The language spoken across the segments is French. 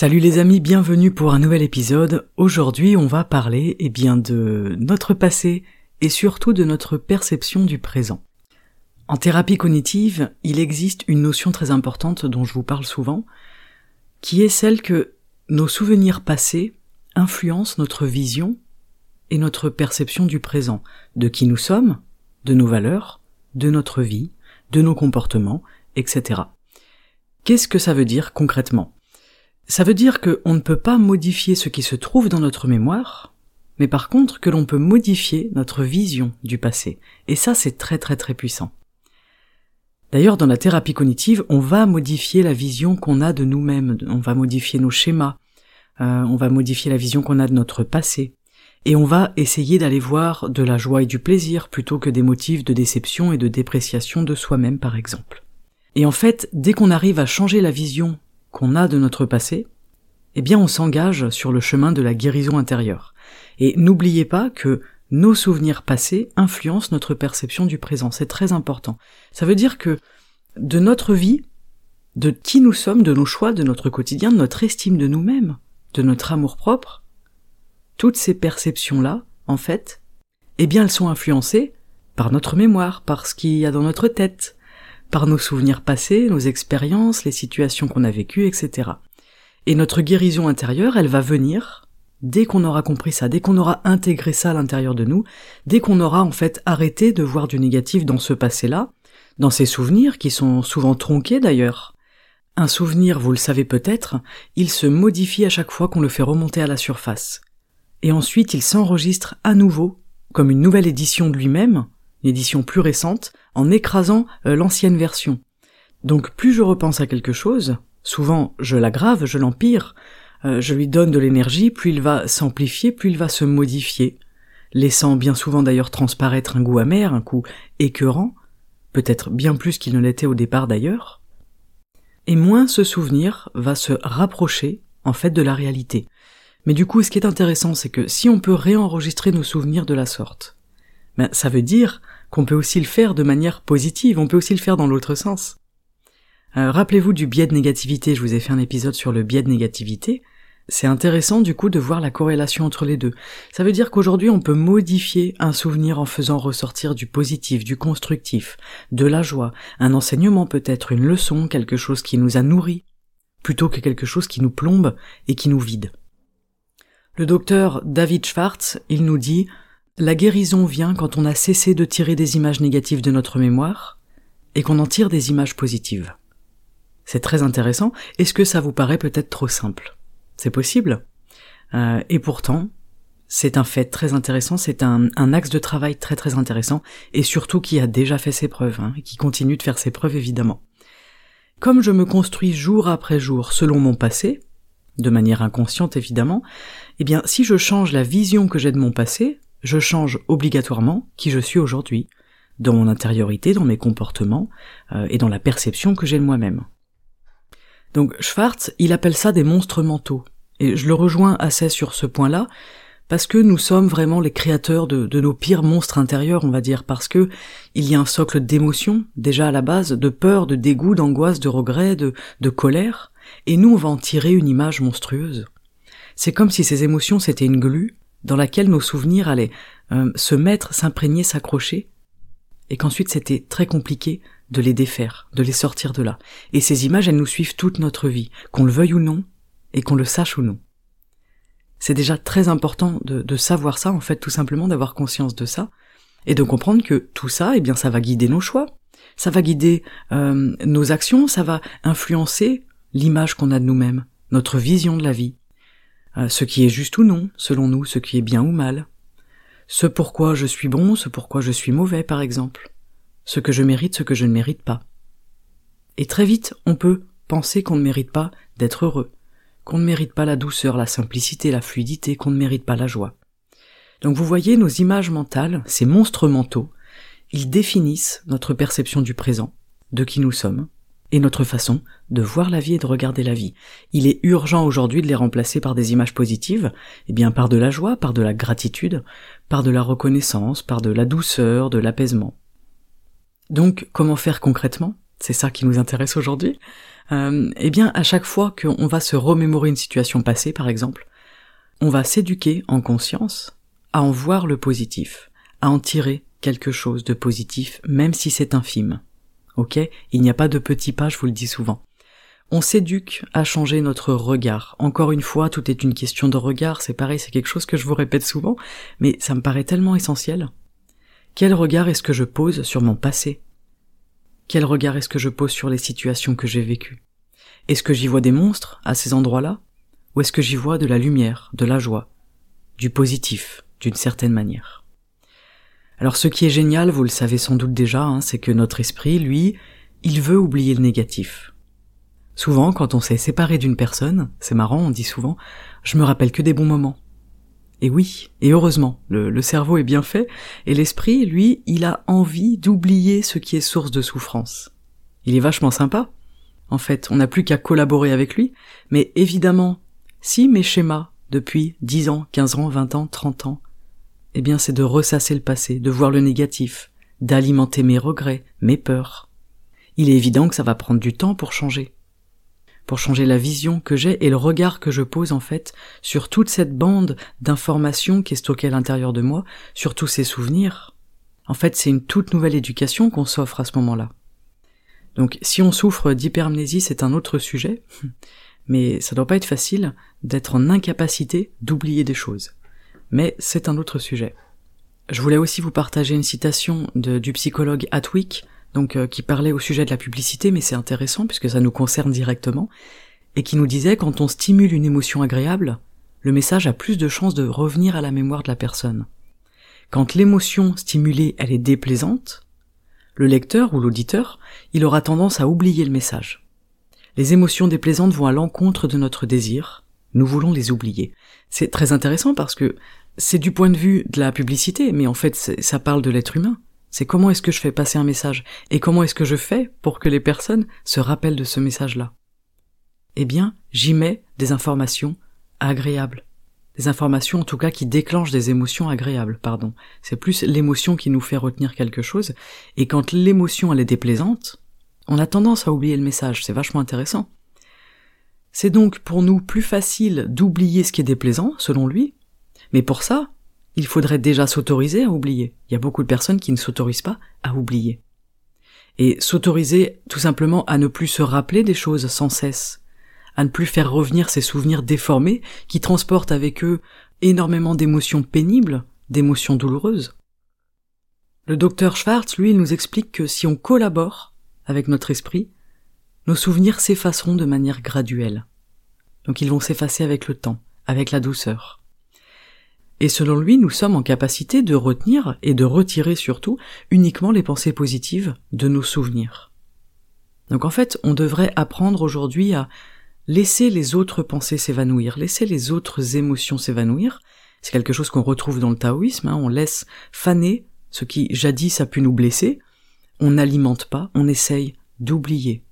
Salut les amis, bienvenue pour un nouvel épisode. Aujourd'hui, on va parler eh bien de notre passé et surtout de notre perception du présent. En thérapie cognitive, il existe une notion très importante dont je vous parle souvent, qui est celle que nos souvenirs passés influencent notre vision et notre perception du présent, de qui nous sommes, de nos valeurs, de notre vie, de nos comportements, etc. Qu'est-ce que ça veut dire concrètement? Ça veut dire qu'on ne peut pas modifier ce qui se trouve dans notre mémoire, mais par contre que l'on peut modifier notre vision du passé. Et ça, c'est très très très puissant. D'ailleurs, dans la thérapie cognitive, on va modifier la vision qu'on a de nous-mêmes, on va modifier nos schémas, euh, on va modifier la vision qu'on a de notre passé, et on va essayer d'aller voir de la joie et du plaisir plutôt que des motifs de déception et de dépréciation de soi-même par exemple. Et en fait, dès qu'on arrive à changer la vision qu'on a de notre passé, eh bien on s'engage sur le chemin de la guérison intérieure. Et n'oubliez pas que nos souvenirs passés influencent notre perception du présent. C'est très important. Ça veut dire que de notre vie, de qui nous sommes, de nos choix, de notre quotidien, de notre estime de nous-mêmes, de notre amour propre, toutes ces perceptions-là, en fait, eh bien elles sont influencées par notre mémoire, par ce qu'il y a dans notre tête, par nos souvenirs passés, nos expériences, les situations qu'on a vécues, etc. Et notre guérison intérieure, elle va venir dès qu'on aura compris ça, dès qu'on aura intégré ça à l'intérieur de nous, dès qu'on aura en fait arrêté de voir du négatif dans ce passé-là, dans ces souvenirs qui sont souvent tronqués d'ailleurs, un souvenir, vous le savez peut-être, il se modifie à chaque fois qu'on le fait remonter à la surface. Et ensuite il s'enregistre à nouveau, comme une nouvelle édition de lui-même, une édition plus récente, en écrasant euh, l'ancienne version. Donc plus je repense à quelque chose, souvent je l'aggrave, je l'empire, euh, je lui donne de l'énergie, plus il va s'amplifier, plus il va se modifier, laissant bien souvent d'ailleurs transparaître un goût amer, un goût écœurant, peut-être bien plus qu'il ne l'était au départ d'ailleurs, et moins ce souvenir va se rapprocher en fait de la réalité. Mais du coup, ce qui est intéressant, c'est que si on peut réenregistrer nos souvenirs de la sorte, ben, ça veut dire qu'on peut aussi le faire de manière positive, on peut aussi le faire dans l'autre sens. Euh, rappelez-vous du biais de négativité, je vous ai fait un épisode sur le biais de négativité, c'est intéressant du coup de voir la corrélation entre les deux. Ça veut dire qu'aujourd'hui on peut modifier un souvenir en faisant ressortir du positif, du constructif, de la joie, un enseignement peut-être, une leçon, quelque chose qui nous a nourris, plutôt que quelque chose qui nous plombe et qui nous vide. Le docteur David Schwartz, il nous dit La guérison vient quand on a cessé de tirer des images négatives de notre mémoire et qu'on en tire des images positives. C'est très intéressant. Est-ce que ça vous paraît peut-être trop simple? C'est possible. Euh, et pourtant, c'est un fait très intéressant, c'est un, axe de travail très très intéressant, et surtout qui a déjà fait ses preuves, hein, et qui continue de faire ses preuves évidemment. Comme je me construis jour après jour selon mon passé, de manière inconsciente évidemment, eh bien si je change la vision que j'ai de mon passé, je change obligatoirement qui je suis aujourd'hui, dans mon intériorité, dans mes comportements, euh, et dans la perception que j'ai de moi-même. Donc Schwartz, il appelle ça des monstres mentaux. Et je le rejoins assez sur ce point-là, parce que nous sommes vraiment les créateurs de, nos pires monstres intérieurs, on va dire, parce que il y a un socle d'émotions, déjà à la base, de peur, de dégoût, d'angoisse, de regret, de, de colère, et nous on va en tirer une image monstrueuse. C'est comme si ces émotions c'était une glu dans laquelle nos souvenirs allaient euh, se mettre, s'imprégner, s'accrocher, et qu'ensuite c'était très compliqué de les défaire, de les sortir de là. Et ces images, elles nous suivent toute notre vie, qu'on le veuille ou non, et qu'on le sache ou non. C'est déjà très important de, savoir ça, en fait, tout simplement d'avoir conscience de ça, et de comprendre que tout ça, eh bien, ça va guider nos choix, ça va guider euh, nos actions, ça va influencer l'image qu'on a de nous-mêmes, notre vision de la vie, ce qui est juste ou non, selon nous, ce qui est bien ou mal, ce pourquoi je suis bon, ce pourquoi je suis mauvais par exemple, ce que je mérite, ce que je ne mérite pas. Et très vite, on peut penser qu'on ne mérite pas d'être heureux, qu'on ne mérite pas la douceur, la simplicité, la fluidité, qu'on ne mérite pas la joie. Donc vous voyez, nos images mentales, ces monstres mentaux, ils définissent notre perception du présent, de qui nous sommes, et notre façon de voir la vie et de regarder la vie. Il est urgent aujourd'hui de les remplacer par des images positives, eh bien par de la joie, par de la gratitude, par de la reconnaissance, par de la douceur, de l'apaisement. Donc, comment faire concrètement? C'est ça qui nous intéresse aujourd'hui. Euh, eh bien, à chaque fois qu'on va se remémorer une situation passée, par exemple, on va s'éduquer en conscience à en voir le positif, à en tirer quelque chose de positif, même si c'est infime. Ok? Il n'y a pas de petits pas, je vous le dis souvent. On s'éduque à changer notre regard. Encore une fois, tout est une question de regard, c'est pareil, c'est quelque chose que je vous répète souvent, mais ça me paraît tellement essentiel. Quel regard est-ce que je pose sur mon passé? Quel regard est-ce que je pose sur les situations que j'ai vécues? Est-ce que j'y vois des monstres à ces endroits-là? Ou est-ce que j'y vois de la lumière, de la joie, du positif, d'une certaine manière? Alors ce qui est génial, vous le savez sans doute déjà, hein, c'est que notre esprit, lui, il veut oublier le négatif. Souvent, quand on s'est séparé d'une personne, c'est marrant, on dit souvent, je me rappelle que des bons moments. Et oui, et heureusement, le, cerveau est bien fait, et l'esprit, lui, il a envie d'oublier ce qui est source de souffrance. Il est vachement sympa. En fait, on n'a plus qu'à collaborer avec lui, mais évidemment, si mes schémas, depuis 10 ans, 15 ans, 20 ans, 30 ans, eh bien c'est de ressasser le passé, de voir le négatif, d'alimenter mes regrets, mes peurs. Il est évident que ça va prendre du temps pour changer. Pour changer la vision que j'ai et le regard que je pose en fait sur toute cette bande d'informations qui est stockée à l'intérieur de moi, sur tous ces souvenirs. En fait, c'est une toute nouvelle éducation qu'on s'offre à ce moment-là. Donc, si on souffre d'hypermnésie, c'est un autre sujet, mais ça doit pas être facile d'être en incapacité d'oublier des choses mais c'est un autre sujet. Je voulais aussi vous partager une citation du psychologue Atwick, donc euh, qui parlait au sujet de la publicité, mais c'est intéressant puisque ça nous concerne directement, et qui nous disait quand on stimule une émotion agréable, le message a plus de chances de revenir à la mémoire de la personne. Quand l'émotion stimulée elle est déplaisante, le lecteur ou l'auditeur, il aura tendance à oublier le message. Les émotions déplaisantes vont à l'encontre de notre désir, nous voulons les oublier. C'est très intéressant parce que c'est du point de vue de la publicité, mais en fait ça parle de l'être humain. C'est comment est-ce que je fais passer un message et comment est-ce que je fais pour que les personnes se rappellent de ce message-là. Eh bien, j'y mets des informations agréables. Des informations en tout cas qui déclenchent des émotions agréables, pardon. C'est plus l'émotion qui nous fait retenir quelque chose, et quand l'émotion elle est déplaisante, on a tendance à oublier le message, c'est vachement intéressant. C'est donc pour nous plus facile d'oublier ce qui est déplaisant, selon lui, mais pour ça, il faudrait déjà s'autoriser à oublier. Il y a beaucoup de personnes qui ne s'autorisent pas à oublier. Et s'autoriser tout simplement à ne plus se rappeler des choses sans cesse, à ne plus faire revenir ces souvenirs déformés qui transportent avec eux énormément d'émotions pénibles, d'émotions douloureuses. Le docteur Schwartz, lui, nous explique que si on collabore avec notre esprit, nos souvenirs s'effaceront de manière graduelle. Donc ils vont s'effacer avec le temps, avec la douceur. Et selon lui, nous sommes en capacité de retenir et de retirer surtout uniquement les pensées positives de nos souvenirs. Donc en fait, on devrait apprendre aujourd'hui à laisser les autres pensées s'évanouir, laisser les autres émotions s'évanouir. C'est quelque chose qu'on retrouve dans le taoïsme, hein. on laisse faner ce qui jadis a pu nous blesser, on n'alimente pas, on essaye d'oublier.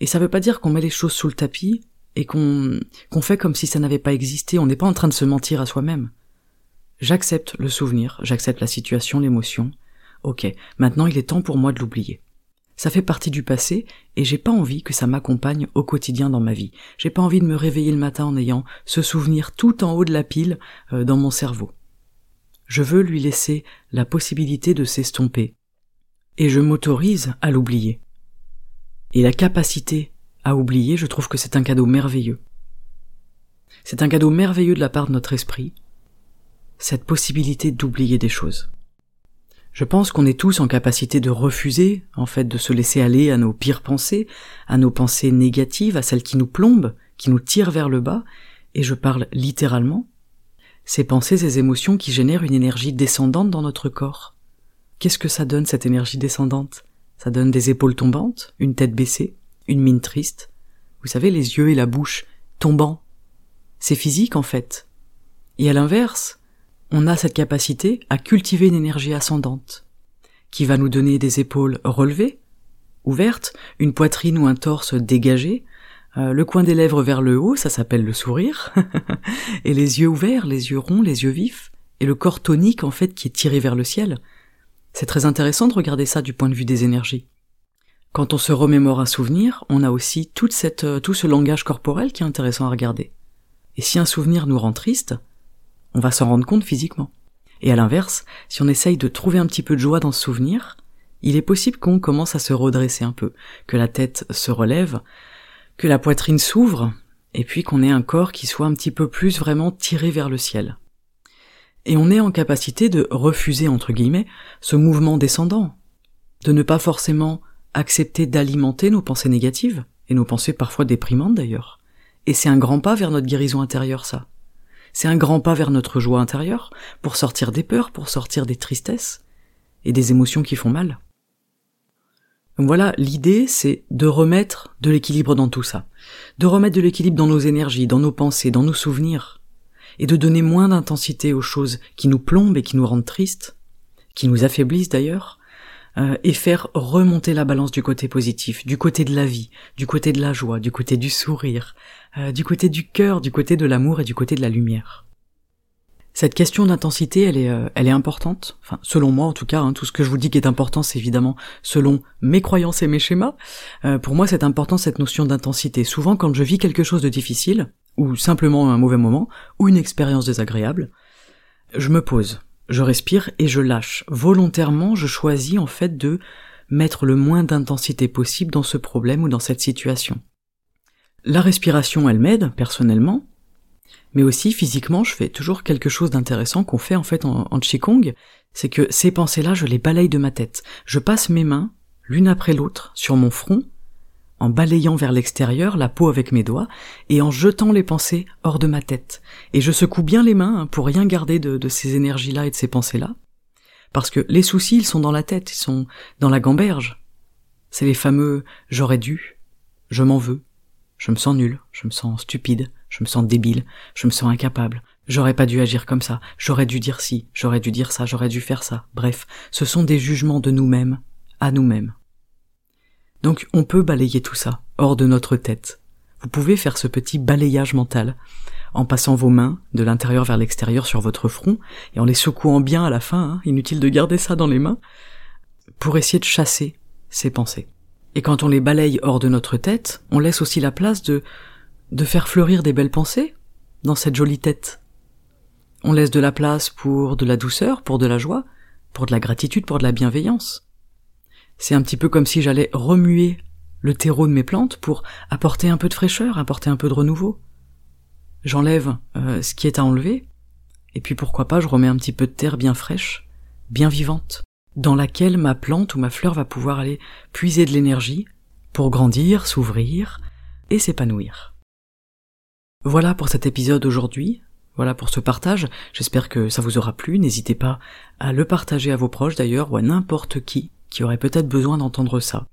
Et ça veut pas dire qu'on met les choses sous le tapis et qu'on fait comme si ça n'avait pas existé, on n'est pas en train de se mentir à soi-même. J'accepte le souvenir, j'accepte la situation, l'émotion. Ok, maintenant il est temps pour moi de l'oublier. Ça fait partie du passé et j'ai pas envie que ça m'accompagne au quotidien dans ma vie. J'ai pas envie de me réveiller le matin en ayant ce souvenir tout en haut de la pile euh, dans mon cerveau. Je veux lui laisser la possibilité de s'estomper. Et je m'autorise à l'oublier. Et la capacité à oublier, je trouve que c'est un cadeau merveilleux. C'est un cadeau merveilleux de la part de notre esprit, cette possibilité d'oublier des choses. Je pense qu'on est tous en capacité de refuser, en fait, de se laisser aller à nos pires pensées, à nos pensées négatives, à celles qui nous plombent, qui nous tirent vers le bas, et je parle littéralement. ces pensées, ces émotions qui génèrent une énergie descendante dans notre corps. Qu'est-ce que ça donne cette énergie descendante? Ça donne des épaules tombantes, une tête baissée, une mine triste. Vous savez, les yeux et la bouche tombants. C'est physique en fait. Et à l'inverse, on a cette capacité à cultiver une énergie ascendante, qui va nous donner des épaules relevées, ouvertes, une poitrine ou un torse dégagé, euh, le coin des lèvres vers le haut, ça s'appelle le sourire, et les yeux ouverts, les yeux ronds, les yeux vifs, et le corps tonique en fait qui est tiré vers le ciel. C'est très intéressant de regarder ça du point de vue des énergies. Quand on se remémore un souvenir, on a aussi euh, tout ce langage corporel qui est intéressant à regarder. Et si un souvenir nous rend triste, on va s'en rendre compte physiquement. Et à l'inverse, si on essaye de trouver un petit peu de joie dans ce souvenir, il est possible qu'on commence à se redresser un peu, que la tête se relève, que la poitrine s'ouvre, et puis qu'on ait un corps qui soit un petit peu plus vraiment tiré vers le ciel. Et on est en capacité de refuser, entre guillemets, ce mouvement descendant, de ne pas forcément accepter d'alimenter nos pensées négatives, et nos pensées parfois déprimantes d'ailleurs. Et c'est un grand pas vers notre guérison intérieure, ça. C'est un grand pas vers notre joie intérieure, pour sortir des peurs, pour sortir des tristesses, et des émotions qui font mal. Voilà, l'idée c'est de remettre de l'équilibre dans tout ça, de remettre de l'équilibre dans nos énergies, dans nos pensées, dans nos souvenirs, et de donner moins d'intensité aux choses qui nous plombent et qui nous rendent tristes, qui nous affaiblissent d'ailleurs, euh, et faire remonter la balance du côté positif, du côté de la vie, du côté de la joie, du côté du sourire, euh, du côté du cœur, du côté de l'amour et du côté de la lumière. Cette question d'intensité, elle est, euh, elle est importante. Enfin, selon moi en tout cas, hein, tout ce que je vous dis qui est important, c'est évidemment selon mes croyances et mes schémas. Euh, pour moi, c'est important cette notion d'intensité. Souvent, quand je vis quelque chose de difficile, ou simplement un mauvais moment, ou une expérience désagréable, je me pose, je respire et je lâche. Volontairement, je choisis en fait de mettre le moins d'intensité possible dans ce problème ou dans cette situation. La respiration, elle m'aide, personnellement, mais aussi physiquement, je fais toujours quelque chose d'intéressant qu'on fait en fait en, en Qigong, c'est que ces pensées-là, je les balaye de ma tête. Je passe mes mains, l'une après l'autre, sur mon front, en balayant vers l'extérieur la peau avec mes doigts, et en jetant les pensées hors de ma tête. Et je secoue bien les mains hein, pour rien garder de, ces énergies-là et de ces pensées-là. Parce que les soucis, ils sont dans la tête, ils sont dans la gamberge. C'est les fameux j'aurais dû, je m'en veux, je me sens nul, je me sens stupide, je me sens débile, je me sens incapable, j'aurais pas dû agir comme ça, j'aurais dû dire ci, j'aurais dû dire ça, j'aurais dû faire ça. Bref, ce sont des jugements de nous-mêmes, à nous-mêmes. Donc on peut balayer tout ça, hors de notre tête. Vous pouvez faire ce petit balayage mental, en passant vos mains de l'intérieur vers l'extérieur sur votre front, et en les secouant bien à la fin, hein, inutile de garder ça dans les mains, pour essayer de chasser ces pensées. Et quand on les balaye hors de notre tête, on laisse aussi la place de, de faire fleurir des belles pensées dans cette jolie tête. On laisse de la place pour de la douceur, pour de la joie, pour de la gratitude, pour de la bienveillance. C'est un petit peu comme si j'allais remuer le terreau de mes plantes pour apporter un peu de fraîcheur, apporter un peu de renouveau. J'enlève euh, ce qui est à enlever, et puis pourquoi pas je remets un petit peu de terre bien fraîche, bien vivante dans laquelle ma plante ou ma fleur va pouvoir aller puiser de l'énergie pour grandir, s'ouvrir et s'épanouir. Voilà pour cet épisode aujourd'hui, voilà pour ce partage, j'espère que ça vous aura plu, n'hésitez pas à le partager à vos proches d'ailleurs ou à n'importe qui qui aurait peut-être besoin d'entendre ça.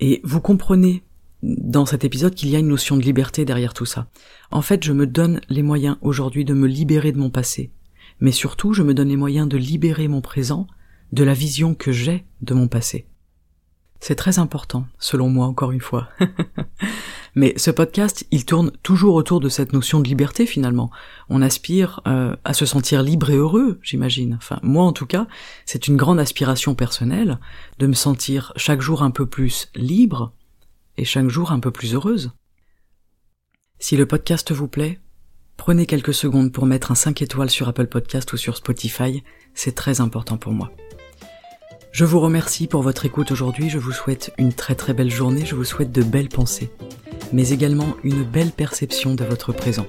Et vous comprenez dans cet épisode qu'il y a une notion de liberté derrière tout ça. En fait, je me donne les moyens aujourd'hui de me libérer de mon passé, mais surtout je me donne les moyens de libérer mon présent de la vision que j'ai de mon passé. C'est très important, selon moi encore une fois. Mais ce podcast, il tourne toujours autour de cette notion de liberté finalement. On aspire euh, à se sentir libre et heureux, j'imagine. Enfin, moi en tout cas, c'est une grande aspiration personnelle de me sentir chaque jour un peu plus libre et chaque jour un peu plus heureuse. Si le podcast vous plaît, prenez quelques secondes pour mettre un 5 étoiles sur Apple Podcast ou sur Spotify, c'est très important pour moi. Je vous remercie pour votre écoute aujourd'hui, je vous souhaite une très très belle journée, je vous souhaite de belles pensées, mais également une belle perception de votre présent.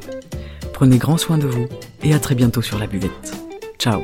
Prenez grand soin de vous et à très bientôt sur la buvette. Ciao